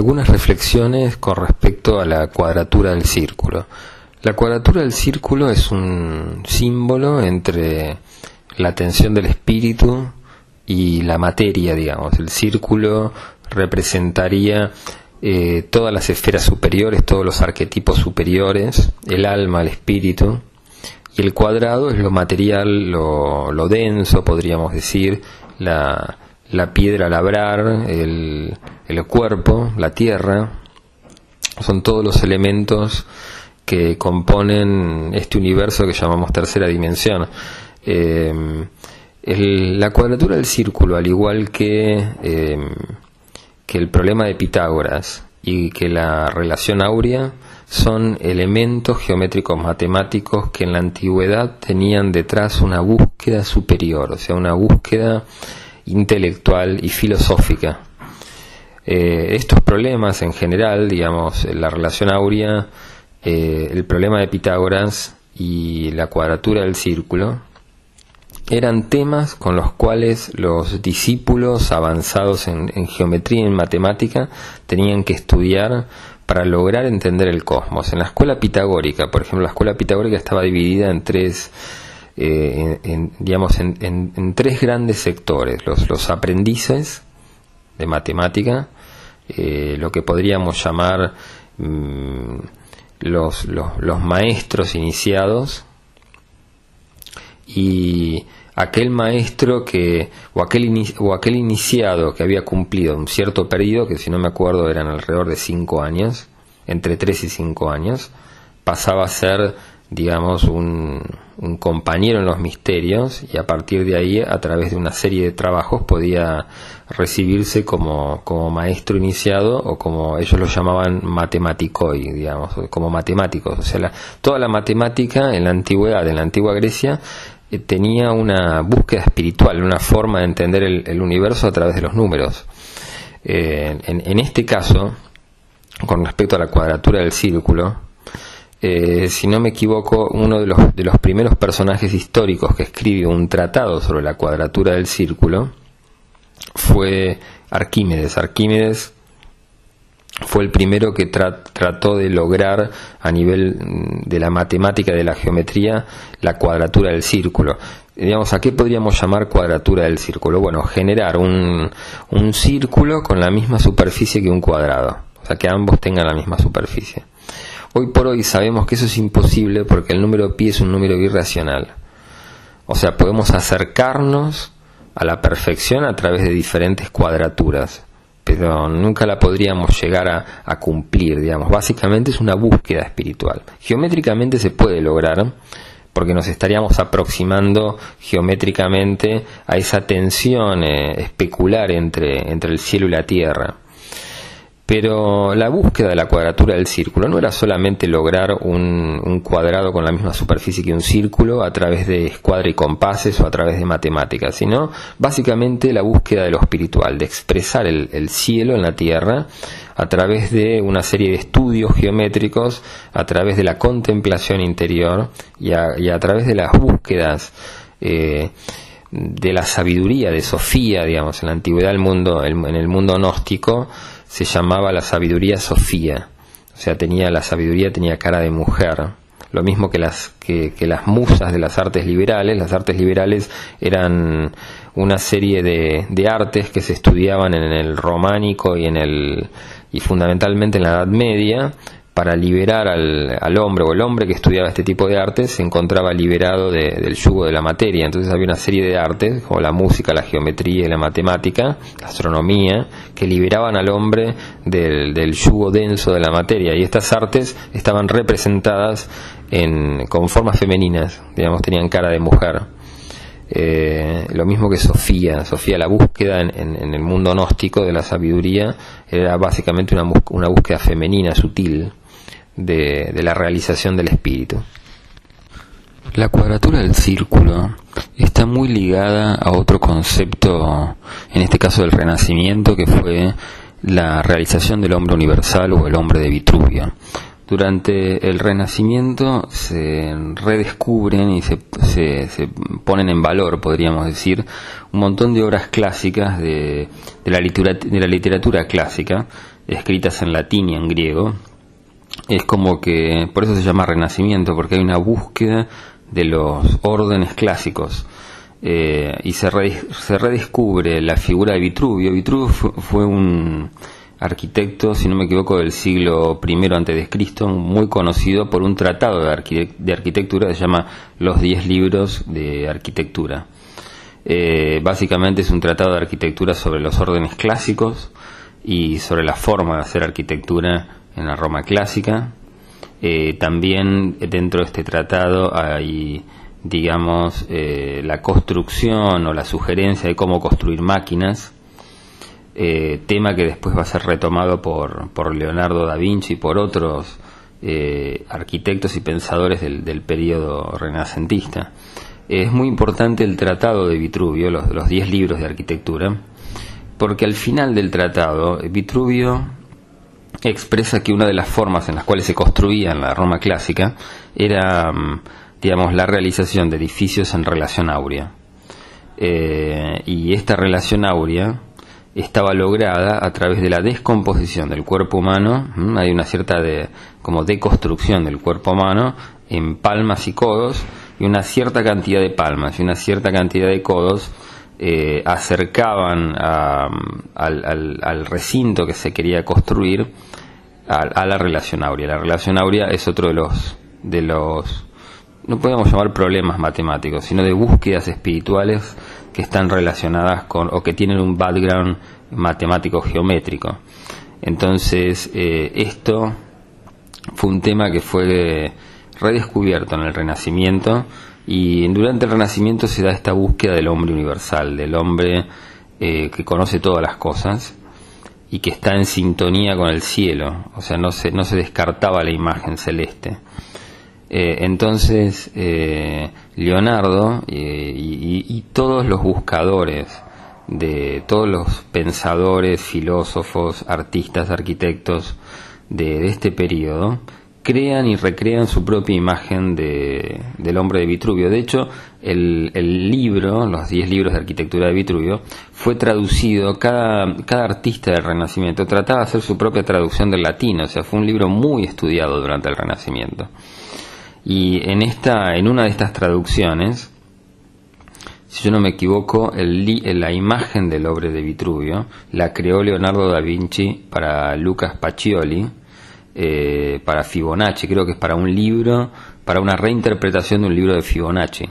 algunas reflexiones con respecto a la cuadratura del círculo. La cuadratura del círculo es un símbolo entre la tensión del espíritu y la materia, digamos. El círculo representaría eh, todas las esferas superiores, todos los arquetipos superiores, el alma, el espíritu, y el cuadrado es lo material, lo, lo denso, podríamos decir, la, la piedra labrar, el, el cuerpo, la tierra, son todos los elementos que componen este universo que llamamos tercera dimensión. Eh, la cuadratura del círculo, al igual que, eh, que el problema de Pitágoras y que la relación áurea, son elementos geométricos matemáticos que en la antigüedad tenían detrás una búsqueda superior, o sea, una búsqueda intelectual y filosófica. Eh, estos problemas en general, digamos, la relación áurea, eh, el problema de Pitágoras y la cuadratura del círculo, eran temas con los cuales los discípulos avanzados en, geometría y en matemática tenían que estudiar para lograr entender el cosmos. En la escuela pitagórica, por ejemplo, la escuela pitagórica estaba dividida en tres eh, en, digamos, en, tres grandes sectores. Los, aprendices de matemática, eh, lo que podríamos llamar mm, los, los, maestros iniciados y aquel maestro que o aquel, o aquel iniciado que había cumplido un cierto periodo, que si no me acuerdo eran alrededor de cinco años, entre tres y cinco años, pasaba a ser digamos, un, compañero en los misterios y a partir de ahí, a través de una serie de trabajos, podía recibirse como, como maestro iniciado o como ellos lo llamaban matematicoi, digamos, como matemáticos. O sea, toda la matemática en la antigüedad, en la antigua Grecia, eh, tenía una búsqueda espiritual, una forma de entender el, universo a través de los números. Eh, en este caso, con respecto a la cuadratura del círculo, eh, si no me equivoco, uno de los, de los primeros personajes históricos que escribió un tratado sobre la cuadratura del círculo fue Arquímedes. Arquímedes fue el primero que trató de lograr a nivel mm, de la matemática, de la geometría, la cuadratura del círculo. Digamos, ¿a qué podríamos llamar cuadratura del círculo? Bueno, generar un, un círculo con la misma superficie que un cuadrado, o sea, que ambos tengan la misma superficie. Hoy por hoy sabemos que eso es imposible porque el número pi es un número irracional. O sea, podemos acercarnos a la perfección a través de diferentes cuadraturas, pero nunca la podríamos llegar a, cumplir, digamos. Básicamente es una búsqueda espiritual. Geométricamente se puede lograr, porque nos estaríamos aproximando geométricamente a esa tensión eh, especular entre, entre el cielo y la tierra. Pero la búsqueda de la cuadratura del círculo no era solamente lograr un, cuadrado con la misma superficie que un círculo a través de escuadra y compases o a través de matemáticas, sino básicamente la búsqueda de lo espiritual, de expresar el, cielo en la tierra a través de una serie de estudios geométricos, a través de la contemplación interior y a, través de las búsquedas eh, de la sabiduría, de Sofía, digamos, en la antigüedad del mundo, en el mundo gnóstico, se llamaba la sabiduría Sofía, o sea, tenía la sabiduría tenía cara de mujer, lo mismo que las que, las musas de las artes liberales, las artes liberales eran una serie de, de artes que se estudiaban en el románico y en el y fundamentalmente en la Edad Media para liberar al, al, hombre o el hombre que estudiaba este tipo de artes se encontraba liberado del yugo de la materia. Entonces había una serie de artes, como la música, la geometría la matemática, la astronomía, que liberaban al hombre del, del yugo denso de la materia. Y estas artes estaban representadas en, con formas femeninas, digamos, tenían cara de mujer. Eh, lo mismo que Sofía. Sofía, la búsqueda en, en, el mundo gnóstico de la sabiduría era básicamente una, una búsqueda femenina, sutil de, la realización del espíritu. La cuadratura del círculo está muy ligada a otro concepto, en este caso del Renacimiento, que fue la realización del hombre universal o el hombre de Vitruvio. Durante el Renacimiento se redescubren y se, se, ponen en valor, podríamos decir, un montón de obras clásicas de, de, la, literatura, de la literatura clásica escritas en latín y en griego, es como que, por eso se llama renacimiento, porque hay una búsqueda de los órdenes clásicos. Eh, y se, redescubre la figura de Vitruvio. Vitruvio fue, un arquitecto, si no me equivoco, del siglo I Cristo, muy conocido por un tratado de, arquitectura que se llama Los Diez Libros de Arquitectura. Eh, básicamente es un tratado de arquitectura sobre los órdenes clásicos y sobre la forma de hacer arquitectura en la Roma clásica. Eh, también dentro de este tratado hay, digamos, eh, la construcción o la sugerencia de cómo construir máquinas, eh, tema que después va a ser retomado por, por Leonardo da Vinci y por otros arquitectos y pensadores del, del periodo renacentista. Es muy importante el tratado de Vitruvio, los, los diez libros de arquitectura, porque al final del tratado Vitruvio expresa que una de las formas en las cuales se construía en la Roma clásica era, mm, digamos, la realización de edificios en relación áurea. Eh, y esta relación áurea estaba lograda a través de la descomposición del cuerpo humano, hay una cierta de, como deconstrucción del cuerpo humano en palmas y codos, y una cierta cantidad de palmas y una cierta cantidad de codos eh, acercaban al, recinto que se quería construir a, la relación áurea. La relación áurea es otro de los, de los, no podemos llamar problemas matemáticos, sino de búsquedas espirituales que están relacionadas con o que tienen un background matemático geométrico. Entonces, eh, esto fue un tema que fue redescubierto en el Renacimiento y durante el Renacimiento se da esta búsqueda del hombre universal, del hombre eh, que conoce todas las cosas y que está en sintonía con el cielo, o sea, no se, no se descartaba la imagen celeste. Eh, entonces, eh, Leonardo y, todos los buscadores, de todos los pensadores, filósofos, artistas, arquitectos de este periodo, crean y recrean su propia imagen de, del hombre de Vitruvio. De hecho, el, el libro, los 10 libros de arquitectura de Vitruvio, fue traducido, cada, cada artista del Renacimiento trataba de hacer su propia traducción del latín, o sea, fue un libro muy estudiado durante el Renacimiento. Y en, esta, en una de estas traducciones, si yo no me equivoco, el, la imagen del hombre de Vitruvio la creó Leonardo da Vinci para Lucas Pacioli, eh, para Fibonacci, creo que es para un libro, para una reinterpretación de un libro de Fibonacci.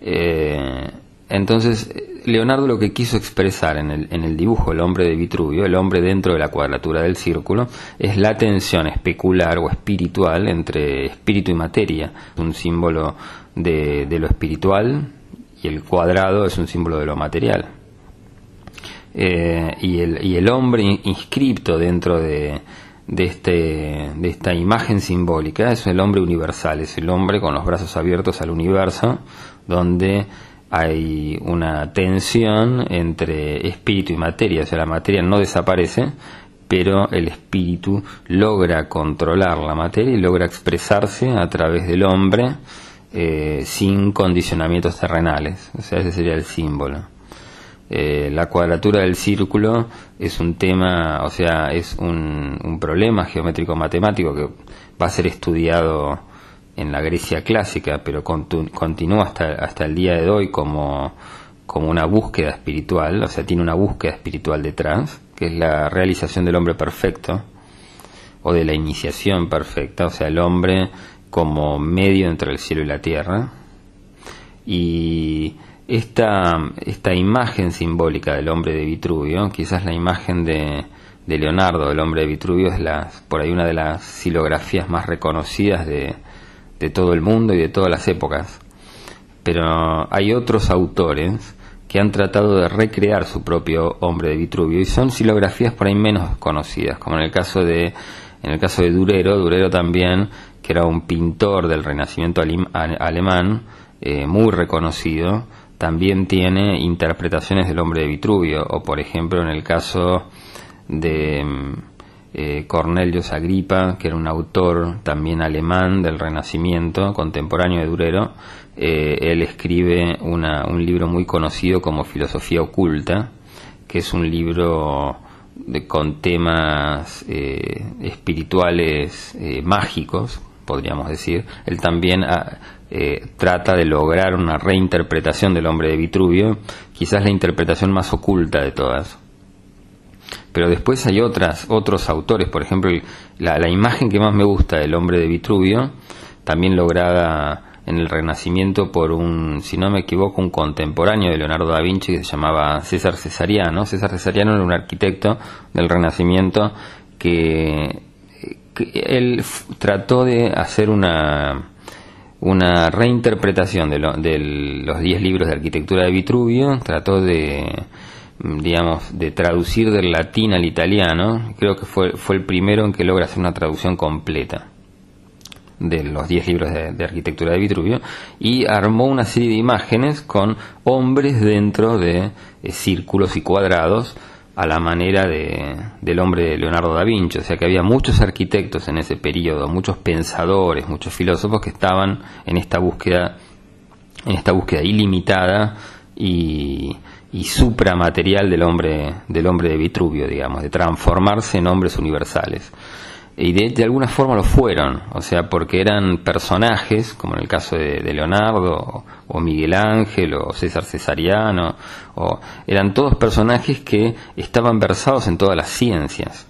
Eh, entonces, Leonardo lo que quiso expresar en el, dibujo El hombre de Vitruvio, el hombre dentro de la cuadratura del círculo, es la tensión especular o espiritual entre espíritu y materia, un símbolo de, de lo espiritual y el cuadrado es un símbolo de lo material. Eh, y, el, y el hombre inscripto dentro de, de, este, de esta imagen simbólica es el hombre universal, es el hombre con los brazos abiertos al universo, donde hay una tensión entre espíritu y materia, o sea, la materia no desaparece, pero el espíritu logra controlar la materia y logra expresarse a través del hombre eh, sin condicionamientos terrenales, o sea, ese sería el símbolo. Eh, la cuadratura del círculo es un tema, o sea, es un, problema geométrico matemático que va a ser estudiado en la Grecia clásica, pero continúa hasta, hasta el día de hoy como, como una búsqueda espiritual, o sea, tiene una búsqueda espiritual detrás, que es la realización del hombre perfecto, o de la iniciación perfecta, o sea, el hombre como medio entre el cielo y la tierra. Y esta, esta imagen simbólica del hombre de Vitruvio, quizás la imagen de, de Leonardo, el hombre de Vitruvio, es la, por ahí una de las silografías más reconocidas de, de todo el mundo y de todas las épocas. Pero hay otros autores que han tratado de recrear su propio hombre de Vitruvio y son silografías por ahí menos conocidas, como en el caso de en el caso de Durero, Durero también, que era un pintor del Renacimiento alemán, eh, muy reconocido, también tiene interpretaciones del hombre de Vitruvio, o por ejemplo en el caso de mm, eh, Cornelius Agripa, que era un autor también alemán del Renacimiento, contemporáneo de Durero, eh, él escribe una, un libro muy conocido como Filosofía Oculta, que es un libro con temas eh, espirituales mágicos, podríamos decir. Él también ah, trata de lograr una reinterpretación del hombre de Vitruvio, quizás la interpretación más oculta de todas. Pero después hay otras, otros autores, por ejemplo, la, la imagen que más me gusta del hombre de Vitruvio, también lograda en el Renacimiento por un, si no me equivoco, un contemporáneo de Leonardo da Vinci que se llamaba César Cesariano. César Cesariano era un arquitecto del Renacimiento que, él trató de hacer una, una reinterpretación de, de los diez libros de arquitectura de Vitruvio, trató de digamos, de traducir del latín al italiano, creo que fue, fue el primero en que logra hacer una traducción completa de los 10 libros de, arquitectura de Vitruvio y armó una serie de imágenes con hombres dentro de eh, círculos y cuadrados a la manera de, del hombre de Leonardo da Vinci, o sea que había muchos arquitectos en ese periodo, muchos pensadores, muchos filósofos que estaban en esta búsqueda, en esta búsqueda ilimitada y, y supramaterial del hombre, del hombre de Vitruvio, digamos, de transformarse en hombres universales y de, alguna forma lo fueron, o sea, porque eran personajes, como en el caso de, Leonardo, o, Miguel Ángel, o César Cesariano, o eran todos personajes que estaban versados en todas las ciencias,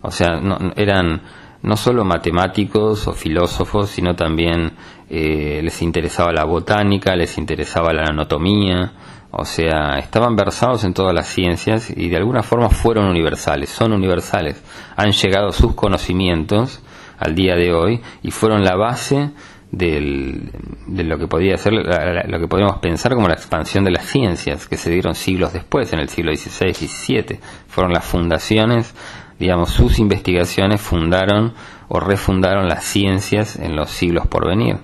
o sea, no, eran no solo matemáticos o filósofos, sino también eh, les interesaba la botánica, les interesaba la anatomía, o sea, estaban versados en todas las ciencias y de alguna forma fueron universales, son universales. Han llegado sus conocimientos al día de hoy y fueron la base del, de lo que podía ser, lo que podemos pensar como la expansión de las ciencias que se dieron siglos después, en el siglo XVI y XVII. Fueron las fundaciones, digamos, sus investigaciones fundaron o refundaron las ciencias en los siglos por venir.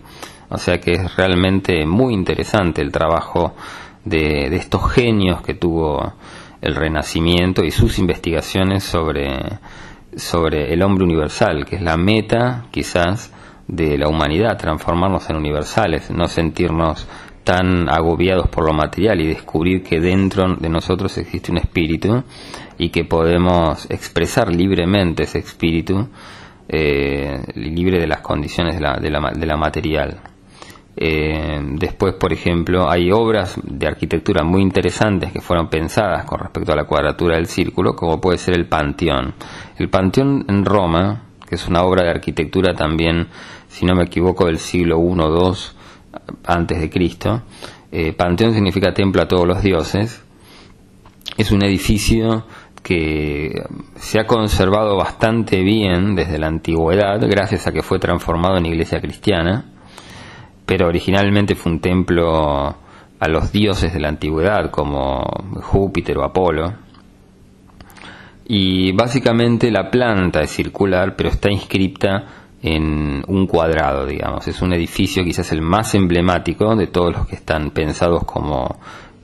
O sea que es realmente muy interesante el trabajo de, estos genios que tuvo el Renacimiento y sus investigaciones sobre, sobre el hombre universal, que es la meta quizás de la humanidad, transformarnos en universales, no sentirnos tan agobiados por lo material y descubrir que dentro de nosotros existe un espíritu y que podemos expresar libremente ese espíritu eh, libre de las condiciones de la, de la, de la material. Eh, después, por ejemplo, hay obras de arquitectura muy interesantes que fueron pensadas con respecto a la cuadratura del círculo, como puede ser el Panteón. El Panteón en Roma, que es una obra de arquitectura también, si no me equivoco, del siglo I o II antes de Cristo. Eh, Panteón significa templo a todos los dioses. Es un edificio que se ha conservado bastante bien desde la antigüedad, gracias a que fue transformado en iglesia cristiana pero originalmente fue un templo a los dioses de la antigüedad como Júpiter o Apolo. Y básicamente la planta es circular, pero está inscripta en un cuadrado, digamos. Es un edificio quizás el más emblemático de todos los que están pensados como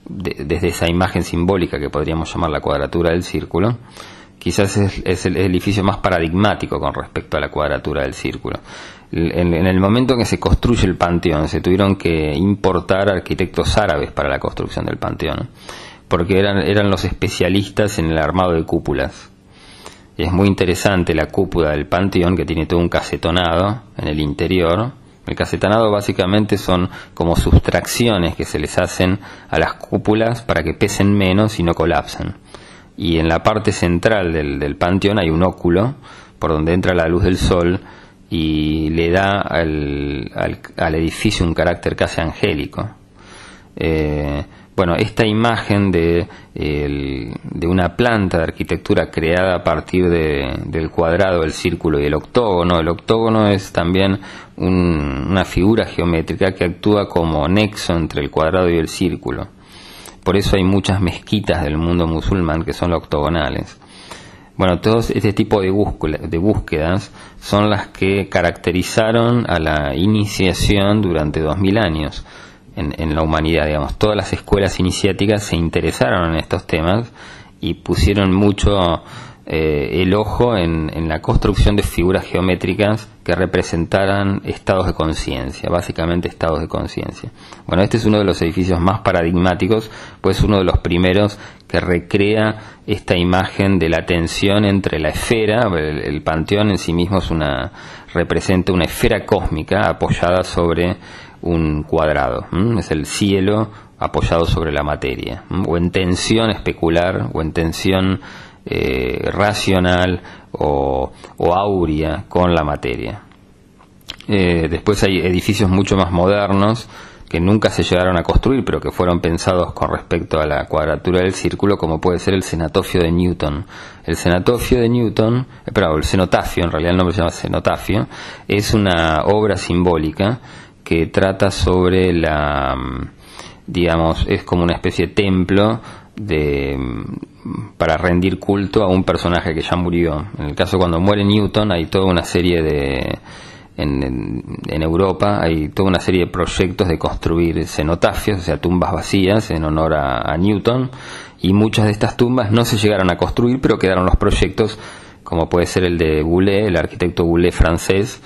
desde esa imagen simbólica que podríamos llamar la cuadratura del círculo. Quizás es el edificio más paradigmático con respecto a la cuadratura del círculo en, el momento en que se construye el panteón, se tuvieron que importar arquitectos árabes para la construcción del panteón, porque eran, eran los especialistas en el armado de cúpulas. Es muy interesante la cúpula del panteón que tiene todo un casetonado en el interior. El casetonado básicamente son como sustracciones que se les hacen a las cúpulas para que pesen menos y no colapsen. Y en la parte central del, del panteón hay un óculo por donde entra la luz del sol y le da al, al, edificio un carácter casi angélico. Eh, bueno, esta imagen de, de, una planta de arquitectura creada a partir del cuadrado, el círculo y el octógono, el octógono es también una figura geométrica que actúa como nexo entre el cuadrado y el círculo. Por eso hay muchas mezquitas del mundo musulmán que son octogonales. Bueno, todos este tipo de, búsquedas son las que caracterizaron a la iniciación durante dos mil años en, la humanidad, digamos. Todas las escuelas iniciáticas se interesaron en estos temas y pusieron mucho, eh, el ojo en, la construcción de figuras geométricas que representaran estados de conciencia, básicamente estados de conciencia. Bueno, este es uno de los edificios más paradigmáticos, pues uno de los primeros que recrea esta imagen de la tensión entre la esfera, el, panteón en sí mismo es una representa una esfera cósmica apoyada sobre un cuadrado, es el cielo apoyado sobre la materia, o en tensión especular, o en tensión eh, racional o, o, áurea con la materia. Eh, después hay edificios mucho más modernos que nunca se llegaron a construir, pero que fueron pensados con respecto a la cuadratura del círculo, como puede ser el cenotafio de Newton. El cenotafio de Newton, eh, perdón, el cenotafio, en realidad el nombre se llama cenotafio, es una obra simbólica que trata sobre la, mm, digamos, es como una especie de templo de, para rendir culto a un personaje que ya murió. En el caso cuando muere Newton hay toda una serie de... En, Europa hay toda una serie de proyectos de construir cenotafios, o sea, tumbas vacías en honor a, Newton, y muchas de estas tumbas no se llegaron a construir, pero quedaron los proyectos, como puede ser el de Goulet, el arquitecto Goulet francés,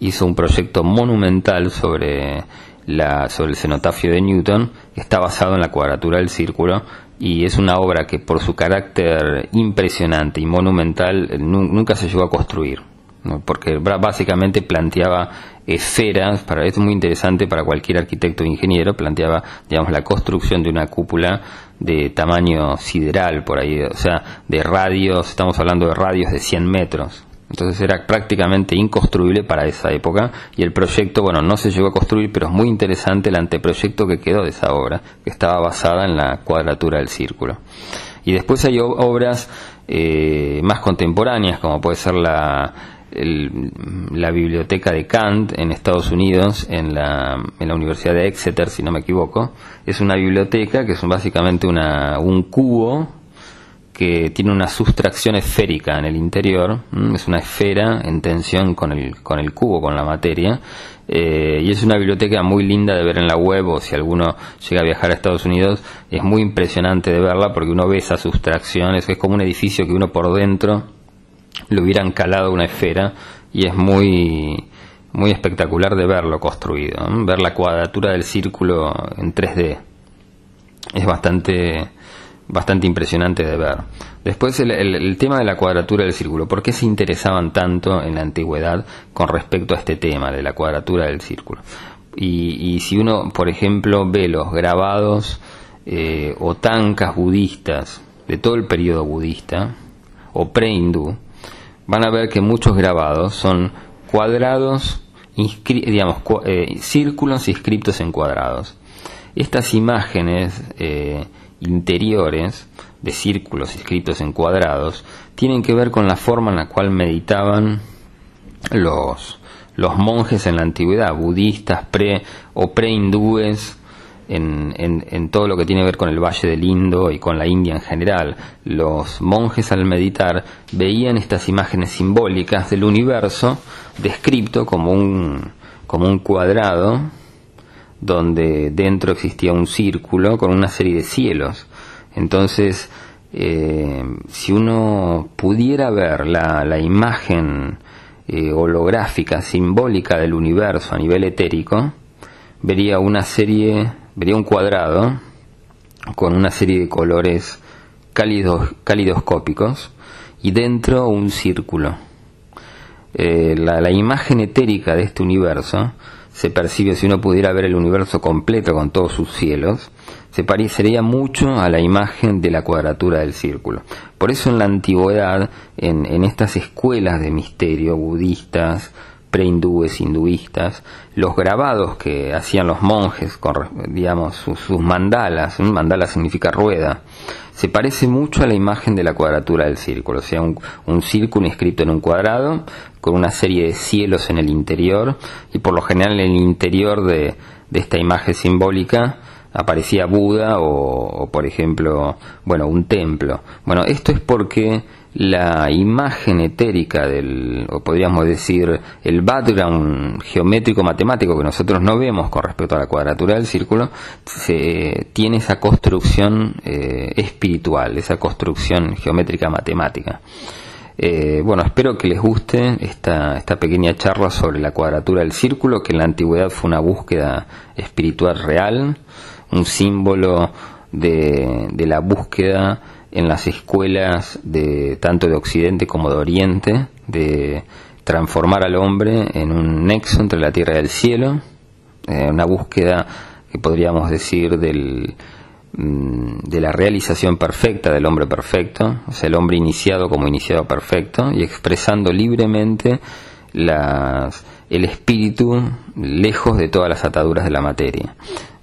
hizo un proyecto monumental sobre, la, sobre el cenotafio de Newton, está basado en la cuadratura del círculo, y es una obra que por su carácter impresionante y monumental nunca se llegó a construir, porque básicamente planteaba esferas, para esto es muy interesante para cualquier arquitecto o ingeniero, planteaba digamos la construcción de una cúpula de tamaño sideral por ahí, o sea, de radios, estamos hablando de radios de 100 metros, entonces era prácticamente inconstruible para esa época y el proyecto, bueno, no se llegó a construir, pero es muy interesante el anteproyecto que quedó de esa obra, que estaba basada en la cuadratura del círculo. Y después hay obras eh, más contemporáneas, como puede ser la, la biblioteca de Kant en Estados Unidos, en la, en la Universidad de Exeter, si no me equivoco. Es una biblioteca que es básicamente una, un cubo que tiene una sustracción esférica en el interior, es una esfera en tensión con el, con el cubo, con la materia, eh, y es una biblioteca muy linda de ver en la web o si alguno llega a viajar a Estados Unidos, es muy impresionante de verla porque uno ve esa sustracción, es, como un edificio que uno por dentro le hubieran calado una esfera y es muy muy espectacular de verlo construido, ver la cuadratura del círculo en 3D. Es bastante bastante impresionante de ver. Después el, tema de la cuadratura del círculo. ¿Por qué se interesaban tanto en la antigüedad con respecto a este tema de la cuadratura del círculo? Y, si uno, por ejemplo, ve los grabados eh, o tancas budistas de todo el periodo budista o pre-hindú, van a ver que muchos grabados son cuadrados, digamos, eh, círculos inscritos en cuadrados. Estas imágenes eh, interiores de círculos escritos en cuadrados tienen que ver con la forma en la cual meditaban los, los monjes en la antigüedad, budistas pre o pre-hindúes en, en, todo lo que tiene que ver con el Valle del Indo y con la India en general. Los monjes al meditar veían estas imágenes simbólicas del universo descrito como un cuadrado donde dentro existía un círculo con una serie de cielos. Entonces, eh, si uno pudiera ver la, imagen eh, holográfica, simbólica del universo a nivel etérico, vería una serie, vería un cuadrado con una serie de colores cálidos, calidoscópicos y dentro un círculo. Eh, la, la imagen etérica de este universo se percibe si uno pudiera ver el universo completo con todos sus cielos, se parecería mucho a la imagen de la cuadratura del círculo. Por eso en la antigüedad, en, estas escuelas de misterio budistas, prehindúes, hinduistas, los grabados que hacían los monjes, con, digamos, sus, mandalas, un mandala significa rueda, se parece mucho a la imagen de la cuadratura del círculo, o sea, un, un, círculo inscrito en un cuadrado, con una serie de cielos en el interior, y por lo general en el interior de, esta imagen simbólica aparecía Buda o, por ejemplo, bueno, un templo. Bueno, esto es porque la imagen etérica del, o podríamos decir, el background geométrico matemático que nosotros no vemos con respecto a la cuadratura del círculo, se, tiene esa construcción eh, espiritual, esa construcción geométrica matemática. Eh, bueno, espero que les guste esta, esta pequeña charla sobre la cuadratura del círculo, que en la antigüedad fue una búsqueda espiritual real, un símbolo de, de la búsqueda en las escuelas de tanto de Occidente como de Oriente, de transformar al hombre en un nexo entre la tierra y el cielo, eh, una búsqueda que podríamos decir del, mm, de la realización perfecta del hombre perfecto, o sea, el hombre iniciado como iniciado perfecto, y expresando libremente las, el espíritu lejos de todas las ataduras de la materia.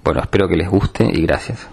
Bueno, espero que les guste y gracias.